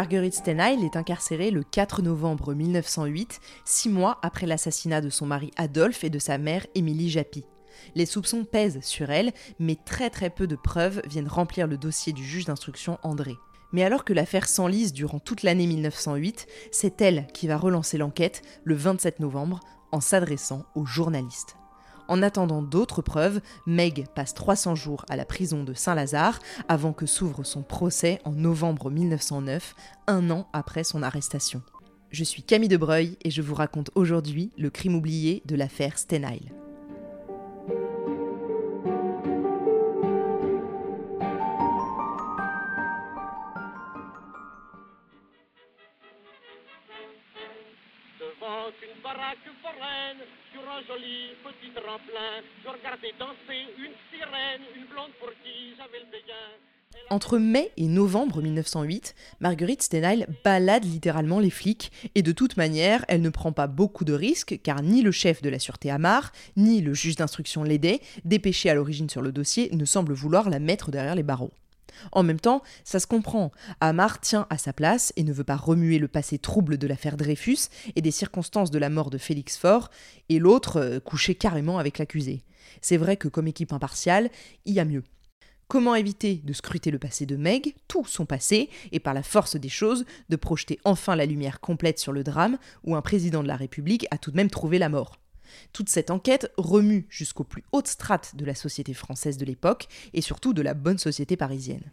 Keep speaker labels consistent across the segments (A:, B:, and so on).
A: Marguerite Stenheil est incarcérée le 4 novembre 1908, six mois après l'assassinat de son mari Adolphe et de sa mère Émilie Japy. Les soupçons pèsent sur elle, mais très très peu de preuves viennent remplir le dossier du juge d'instruction André. Mais alors que l'affaire s'enlise durant toute l'année 1908, c'est elle qui va relancer l'enquête le 27 novembre en s'adressant aux journalistes. En attendant d'autres preuves, Meg passe 300 jours à la prison de Saint-Lazare avant que s'ouvre son procès en novembre 1909, un an après son arrestation. Je suis Camille Debreuil et je vous raconte aujourd'hui le crime oublié de l'affaire Stenheil. Entre mai et novembre 1908, Marguerite Stenheil balade littéralement les flics, et de toute manière, elle ne prend pas beaucoup de risques, car ni le chef de la sûreté Amar, ni le juge d'instruction Lédet, dépêché à l'origine sur le dossier, ne semblent vouloir la mettre derrière les barreaux. En même temps, ça se comprend. Amar tient à sa place et ne veut pas remuer le passé trouble de l'affaire Dreyfus et des circonstances de la mort de Félix Faure, et l'autre euh, coucher carrément avec l'accusé. C'est vrai que comme équipe impartiale, il y a mieux. Comment éviter de scruter le passé de Meg, tout son passé, et par la force des choses, de projeter enfin la lumière complète sur le drame où un président de la République a tout de même trouvé la mort? Toute cette enquête remue jusqu'aux plus hautes strates de la société française de l'époque et surtout de la bonne société parisienne.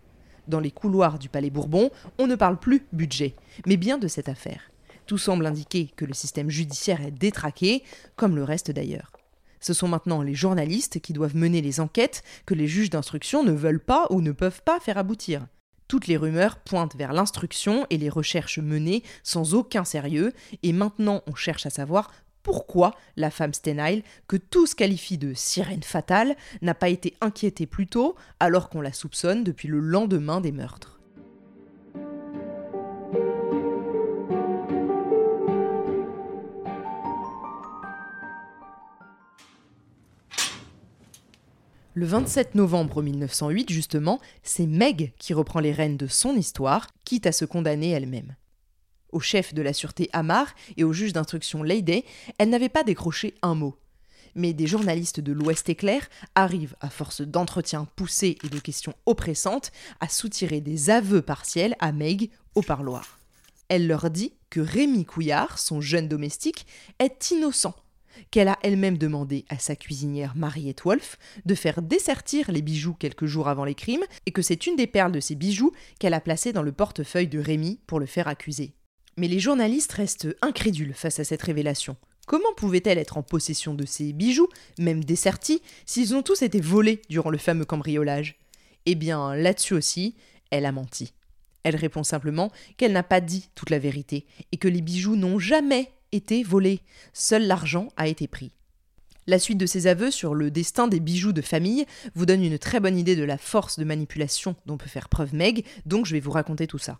A: Dans les couloirs du Palais Bourbon, on ne parle plus budget, mais bien de cette affaire. Tout semble indiquer que le système judiciaire est détraqué, comme le reste d'ailleurs. Ce sont maintenant les journalistes qui doivent mener les enquêtes que les juges d'instruction ne veulent pas ou ne peuvent pas faire aboutir. Toutes les rumeurs pointent vers l'instruction et les recherches menées sans aucun sérieux, et maintenant on cherche à savoir pourquoi la femme Stenheil, que tous qualifient de sirène fatale, n'a pas été inquiétée plus tôt alors qu'on la soupçonne depuis le lendemain des meurtres. Le 27 novembre 1908, justement, c'est Meg qui reprend les rênes de son histoire, quitte à se condamner elle-même au chef de la sûreté Amar et au juge d'instruction Leyday, elle n'avait pas décroché un mot. Mais des journalistes de l'Ouest éclair arrivent, à force d'entretiens poussés et de questions oppressantes, à soutirer des aveux partiels à Meg au parloir. Elle leur dit que Rémi Couillard, son jeune domestique, est innocent, qu'elle a elle-même demandé à sa cuisinière Mariette Wolf de faire dessertir les bijoux quelques jours avant les crimes et que c'est une des perles de ces bijoux qu'elle a placées dans le portefeuille de Rémi pour le faire accuser. Mais les journalistes restent incrédules face à cette révélation. Comment pouvait-elle être en possession de ces bijoux, même dessertis, s'ils ont tous été volés durant le fameux cambriolage? Eh bien, là-dessus aussi, elle a menti. Elle répond simplement qu'elle n'a pas dit toute la vérité et que les bijoux n'ont jamais été volés. Seul l'argent a été pris. La suite de ses aveux sur le destin des bijoux de famille vous donne une très bonne idée de la force de manipulation dont peut faire preuve Meg, donc je vais vous raconter tout ça.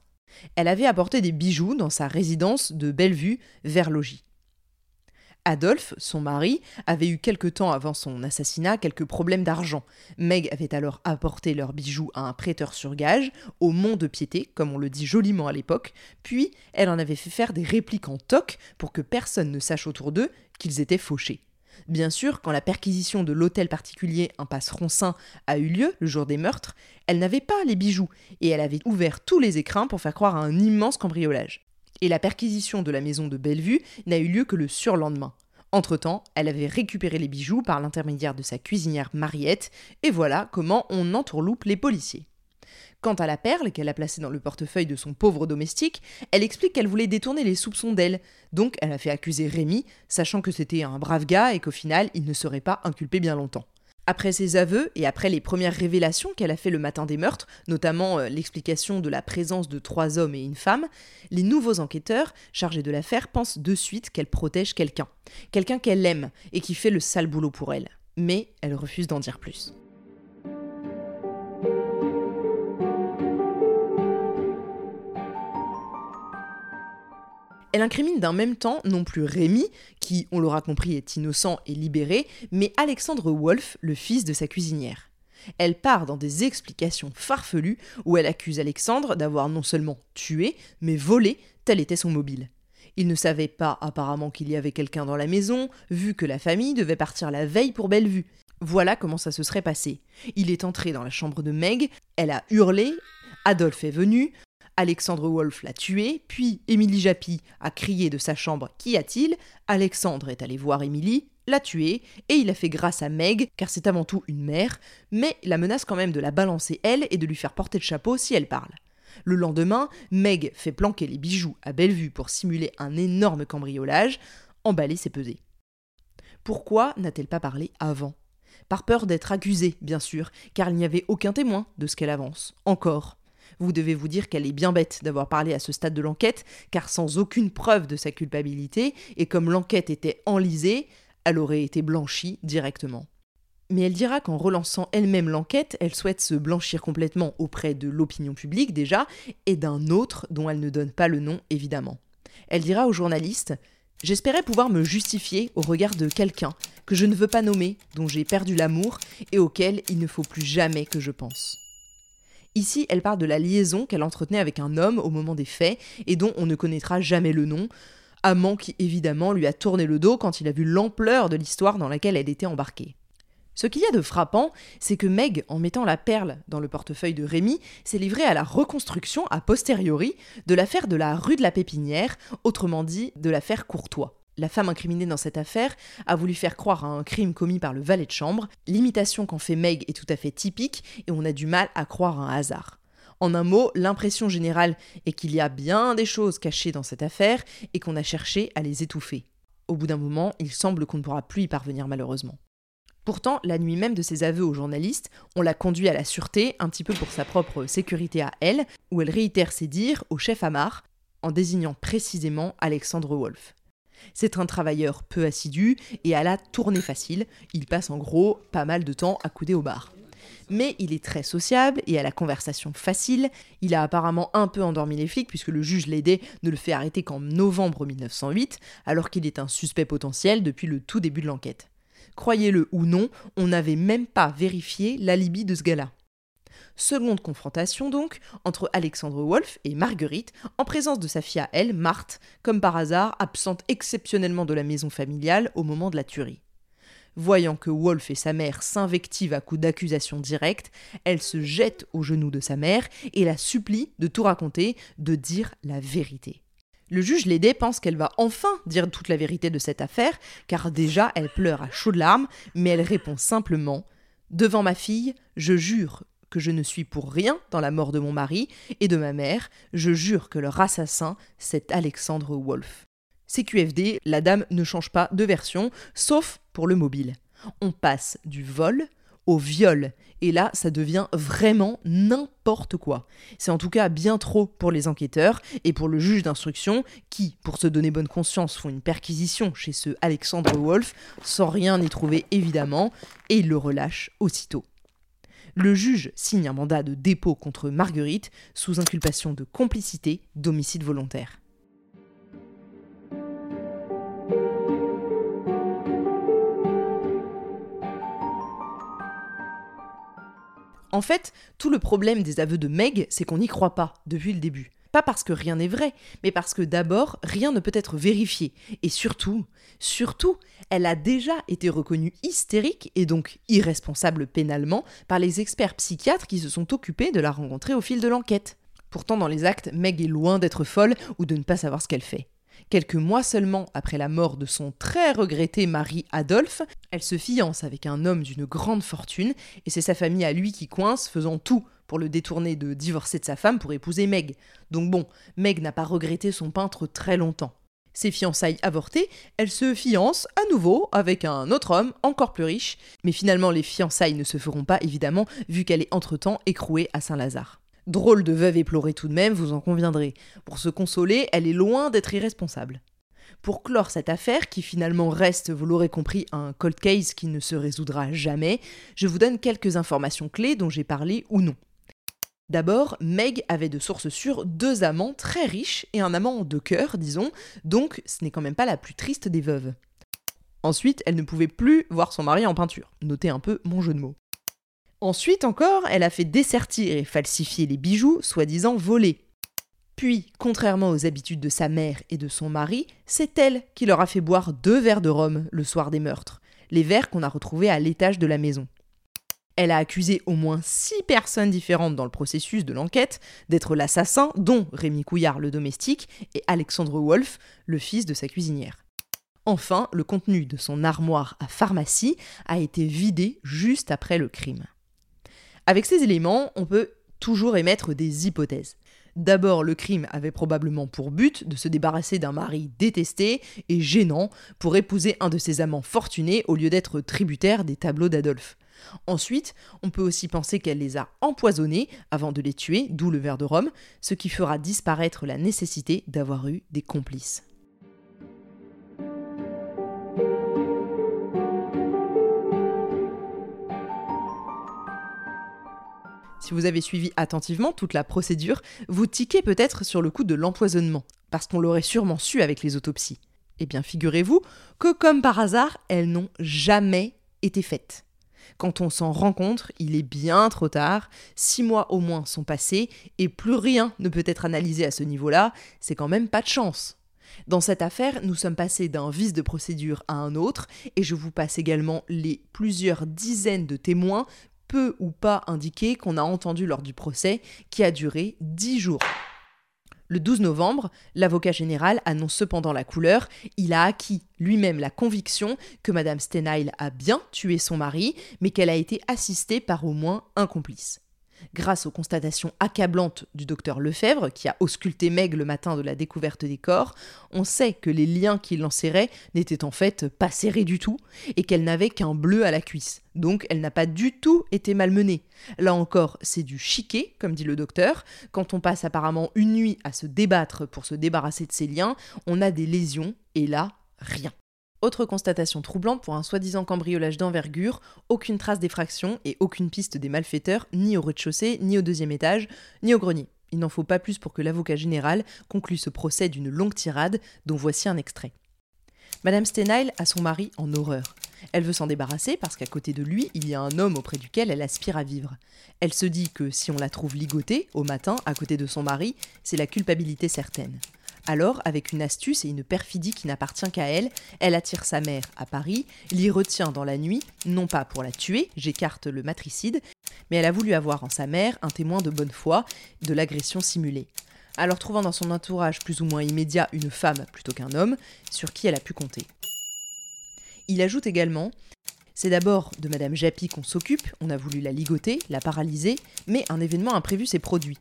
A: Elle avait apporté des bijoux dans sa résidence de Bellevue, vers Logis. Adolphe, son mari, avait eu quelque temps avant son assassinat quelques problèmes d'argent. Meg avait alors apporté leurs bijoux à un prêteur sur gage, au Mont de Piété, comme on le dit joliment à l'époque, puis elle en avait fait faire des répliques en toc pour que personne ne sache autour d'eux qu'ils étaient fauchés. Bien sûr, quand la perquisition de l'hôtel particulier Impasse Roncin a eu lieu le jour des meurtres, elle n'avait pas les bijoux et elle avait ouvert tous les écrins pour faire croire à un immense cambriolage. Et la perquisition de la maison de Bellevue n'a eu lieu que le surlendemain. Entre-temps, elle avait récupéré les bijoux par l'intermédiaire de sa cuisinière Mariette, et voilà comment on entourloupe les policiers. Quant à la perle qu'elle a placée dans le portefeuille de son pauvre domestique, elle explique qu'elle voulait détourner les soupçons d'elle. Donc elle a fait accuser Rémi, sachant que c'était un brave gars et qu'au final il ne serait pas inculpé bien longtemps. Après ses aveux et après les premières révélations qu'elle a fait le matin des meurtres, notamment euh, l'explication de la présence de trois hommes et une femme, les nouveaux enquêteurs chargés de l'affaire pensent de suite qu'elle protège quelqu'un, quelqu'un qu'elle aime et qui fait le sale boulot pour elle. Mais elle refuse d'en dire plus. Elle incrimine d'un même temps non plus Rémi, qui, on l'aura compris, est innocent et libéré, mais Alexandre Wolff, le fils de sa cuisinière. Elle part dans des explications farfelues où elle accuse Alexandre d'avoir non seulement tué, mais volé, tel était son mobile. Il ne savait pas apparemment qu'il y avait quelqu'un dans la maison, vu que la famille devait partir la veille pour Bellevue. Voilà comment ça se serait passé. Il est entré dans la chambre de Meg, elle a hurlé, Adolphe est venu, Alexandre Wolff l'a tué, puis Émilie Japy a crié de sa chambre Qu'y a-t-il? Alexandre est allé voir Émilie, l'a tué, et il a fait grâce à Meg, car c'est avant tout une mère, mais la menace quand même de la balancer elle et de lui faire porter le chapeau si elle parle. Le lendemain, Meg fait planquer les bijoux à Bellevue pour simuler un énorme cambriolage, emballer ses pesées. Pourquoi n'a-t-elle pas parlé avant? Par peur d'être accusée, bien sûr, car il n'y avait aucun témoin de ce qu'elle avance. Encore. Vous devez vous dire qu'elle est bien bête d'avoir parlé à ce stade de l'enquête, car sans aucune preuve de sa culpabilité, et comme l'enquête était enlisée, elle aurait été blanchie directement. Mais elle dira qu'en relançant elle-même l'enquête, elle souhaite se blanchir complètement auprès de l'opinion publique déjà, et d'un autre dont elle ne donne pas le nom évidemment. Elle dira aux journalistes J'espérais pouvoir me justifier au regard de quelqu'un que je ne veux pas nommer, dont j'ai perdu l'amour et auquel il ne faut plus jamais que je pense. Ici, elle parle de la liaison qu'elle entretenait avec un homme au moment des faits et dont on ne connaîtra jamais le nom, amant qui évidemment lui a tourné le dos quand il a vu l'ampleur de l'histoire dans laquelle elle était embarquée. Ce qu'il y a de frappant, c'est que Meg, en mettant la perle dans le portefeuille de Rémy, s'est livrée à la reconstruction a posteriori de l'affaire de la rue de la Pépinière, autrement dit de l'affaire Courtois. La femme incriminée dans cette affaire a voulu faire croire à un crime commis par le valet de chambre. L'imitation qu'en fait Meg est tout à fait typique et on a du mal à croire un hasard. En un mot, l'impression générale est qu'il y a bien des choses cachées dans cette affaire et qu'on a cherché à les étouffer. Au bout d'un moment, il semble qu'on ne pourra plus y parvenir malheureusement. Pourtant, la nuit même de ses aveux aux journalistes, on l'a conduit à la sûreté, un petit peu pour sa propre sécurité à elle, où elle réitère ses dires au chef Amar, en désignant précisément Alexandre Wolff. C'est un travailleur peu assidu et à la tournée facile, il passe en gros pas mal de temps à couder au bar. Mais il est très sociable et à la conversation facile. Il a apparemment un peu endormi les flics puisque le juge Lédé ne le fait arrêter qu'en novembre 1908, alors qu'il est un suspect potentiel depuis le tout début de l'enquête. Croyez-le ou non, on n'avait même pas vérifié l'alibi de ce gars-là. Seconde confrontation donc entre Alexandre Wolff et Marguerite en présence de sa fille à elle, Marthe, comme par hasard absente exceptionnellement de la maison familiale au moment de la tuerie. Voyant que Wolf et sa mère s'invectivent à coups d'accusations directes, elle se jette aux genoux de sa mère et la supplie de tout raconter, de dire la vérité. Le juge Lédé pense qu'elle va enfin dire toute la vérité de cette affaire, car déjà elle pleure à chaudes larmes, mais elle répond simplement Devant ma fille, je jure que je ne suis pour rien dans la mort de mon mari et de ma mère, je jure que leur assassin, c'est Alexandre Wolff. CQFD, la dame ne change pas de version, sauf pour le mobile. On passe du vol au viol. Et là, ça devient vraiment n'importe quoi. C'est en tout cas bien trop pour les enquêteurs et pour le juge d'instruction qui, pour se donner bonne conscience, font une perquisition chez ce Alexandre Wolf sans rien y trouver évidemment et il le relâche aussitôt. Le juge signe un mandat de dépôt contre Marguerite sous inculpation de complicité d'homicide volontaire. En fait, tout le problème des aveux de Meg, c'est qu'on n'y croit pas depuis le début. Pas parce que rien n'est vrai, mais parce que d'abord, rien ne peut être vérifié. Et surtout, surtout, elle a déjà été reconnue hystérique et donc irresponsable pénalement par les experts psychiatres qui se sont occupés de la rencontrer au fil de l'enquête. Pourtant, dans les actes, Meg est loin d'être folle ou de ne pas savoir ce qu'elle fait. Quelques mois seulement après la mort de son très regretté mari Adolphe, elle se fiance avec un homme d'une grande fortune et c'est sa famille à lui qui coince, faisant tout pour le détourner de divorcer de sa femme pour épouser Meg. Donc bon, Meg n'a pas regretté son peintre très longtemps. Ses fiançailles avortées, elle se fiance à nouveau avec un autre homme encore plus riche, mais finalement les fiançailles ne se feront pas évidemment vu qu'elle est entre-temps écrouée à Saint-Lazare. Drôle de veuve éplorée tout de même, vous en conviendrez. Pour se consoler, elle est loin d'être irresponsable. Pour clore cette affaire, qui finalement reste, vous l'aurez compris, un cold case qui ne se résoudra jamais, je vous donne quelques informations clés dont j'ai parlé ou non. D'abord, Meg avait de sources sûres deux amants très riches et un amant de cœur, disons, donc ce n'est quand même pas la plus triste des veuves. Ensuite, elle ne pouvait plus voir son mari en peinture. Notez un peu mon jeu de mots. Ensuite encore, elle a fait dessertir et falsifier les bijoux, soi-disant volés. Puis, contrairement aux habitudes de sa mère et de son mari, c'est elle qui leur a fait boire deux verres de rhum le soir des meurtres, les verres qu'on a retrouvés à l'étage de la maison. Elle a accusé au moins six personnes différentes dans le processus de l'enquête d'être l'assassin, dont Rémi Couillard, le domestique, et Alexandre Wolff, le fils de sa cuisinière. Enfin, le contenu de son armoire à pharmacie a été vidé juste après le crime. Avec ces éléments, on peut toujours émettre des hypothèses. D'abord, le crime avait probablement pour but de se débarrasser d'un mari détesté et gênant pour épouser un de ses amants fortunés au lieu d'être tributaire des tableaux d'Adolphe. Ensuite, on peut aussi penser qu'elle les a empoisonnés avant de les tuer, d'où le verre de Rome, ce qui fera disparaître la nécessité d'avoir eu des complices. si vous avez suivi attentivement toute la procédure, vous tiquez peut-être sur le coup de l'empoisonnement, parce qu'on l'aurait sûrement su avec les autopsies. Eh bien, figurez-vous que, comme par hasard, elles n'ont jamais été faites. Quand on s'en rencontre, il est bien trop tard, six mois au moins sont passés, et plus rien ne peut être analysé à ce niveau-là, c'est quand même pas de chance. Dans cette affaire, nous sommes passés d'un vice de procédure à un autre, et je vous passe également les plusieurs dizaines de témoins peu ou pas indiqué qu'on a entendu lors du procès, qui a duré dix jours. Le 12 novembre, l'avocat général annonce cependant la couleur. Il a acquis lui-même la conviction que Madame Stenheil a bien tué son mari, mais qu'elle a été assistée par au moins un complice. Grâce aux constatations accablantes du docteur Lefebvre, qui a ausculté Meg le matin de la découverte des corps, on sait que les liens qui l'enserraient n'étaient en fait pas serrés du tout, et qu'elle n'avait qu'un bleu à la cuisse. Donc elle n'a pas du tout été malmenée. Là encore, c'est du chiquet, comme dit le docteur. Quand on passe apparemment une nuit à se débattre pour se débarrasser de ses liens, on a des lésions, et là, rien. Autre constatation troublante pour un soi-disant cambriolage d'envergure, aucune trace d'effraction et aucune piste des malfaiteurs, ni au rez-de-chaussée, ni au deuxième étage, ni au grenier. Il n'en faut pas plus pour que l'avocat général conclue ce procès d'une longue tirade, dont voici un extrait. Madame Stenheil a son mari en horreur. Elle veut s'en débarrasser parce qu'à côté de lui, il y a un homme auprès duquel elle aspire à vivre. Elle se dit que si on la trouve ligotée, au matin, à côté de son mari, c'est la culpabilité certaine. Alors, avec une astuce et une perfidie qui n'appartient qu'à elle, elle attire sa mère à Paris, l'y retient dans la nuit, non pas pour la tuer, j'écarte le matricide, mais elle a voulu avoir en sa mère un témoin de bonne foi de l'agression simulée. Alors trouvant dans son entourage plus ou moins immédiat une femme plutôt qu'un homme, sur qui elle a pu compter. Il ajoute également c'est d'abord de Madame Japy qu'on s'occupe, on a voulu la ligoter, la paralyser, mais un événement imprévu s'est produit.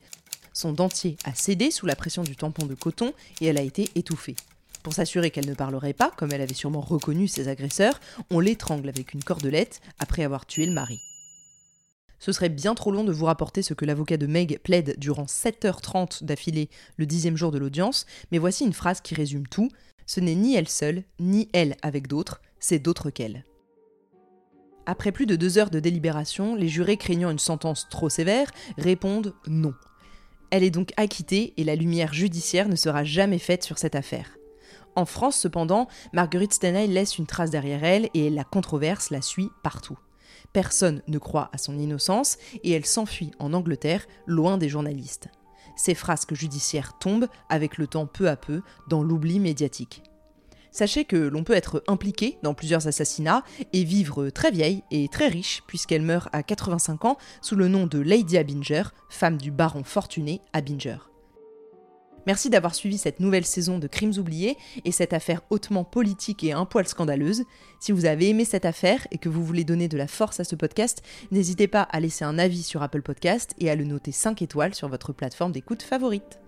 A: Son dentier a cédé sous la pression du tampon de coton et elle a été étouffée. Pour s'assurer qu'elle ne parlerait pas, comme elle avait sûrement reconnu ses agresseurs, on l'étrangle avec une cordelette après avoir tué le mari. Ce serait bien trop long de vous rapporter ce que l'avocat de Meg plaide durant 7h30 d'affilée le dixième jour de l'audience, mais voici une phrase qui résume tout. Ce n'est ni elle seule, ni elle avec d'autres, c'est d'autres qu'elle. Après plus de deux heures de délibération, les jurés craignant une sentence trop sévère répondent non. Elle est donc acquittée et la lumière judiciaire ne sera jamais faite sur cette affaire. En France, cependant, Marguerite Stenay laisse une trace derrière elle et la controverse la suit partout. Personne ne croit à son innocence et elle s'enfuit en Angleterre, loin des journalistes. Ses frasques judiciaires tombent, avec le temps peu à peu, dans l'oubli médiatique. Sachez que l'on peut être impliqué dans plusieurs assassinats et vivre très vieille et très riche puisqu'elle meurt à 85 ans sous le nom de Lady Abinger, femme du baron fortuné Abinger. Merci d'avoir suivi cette nouvelle saison de Crimes oubliés et cette affaire hautement politique et un poil scandaleuse. Si vous avez aimé cette affaire et que vous voulez donner de la force à ce podcast, n'hésitez pas à laisser un avis sur Apple Podcast et à le noter 5 étoiles sur votre plateforme d'écoute favorite.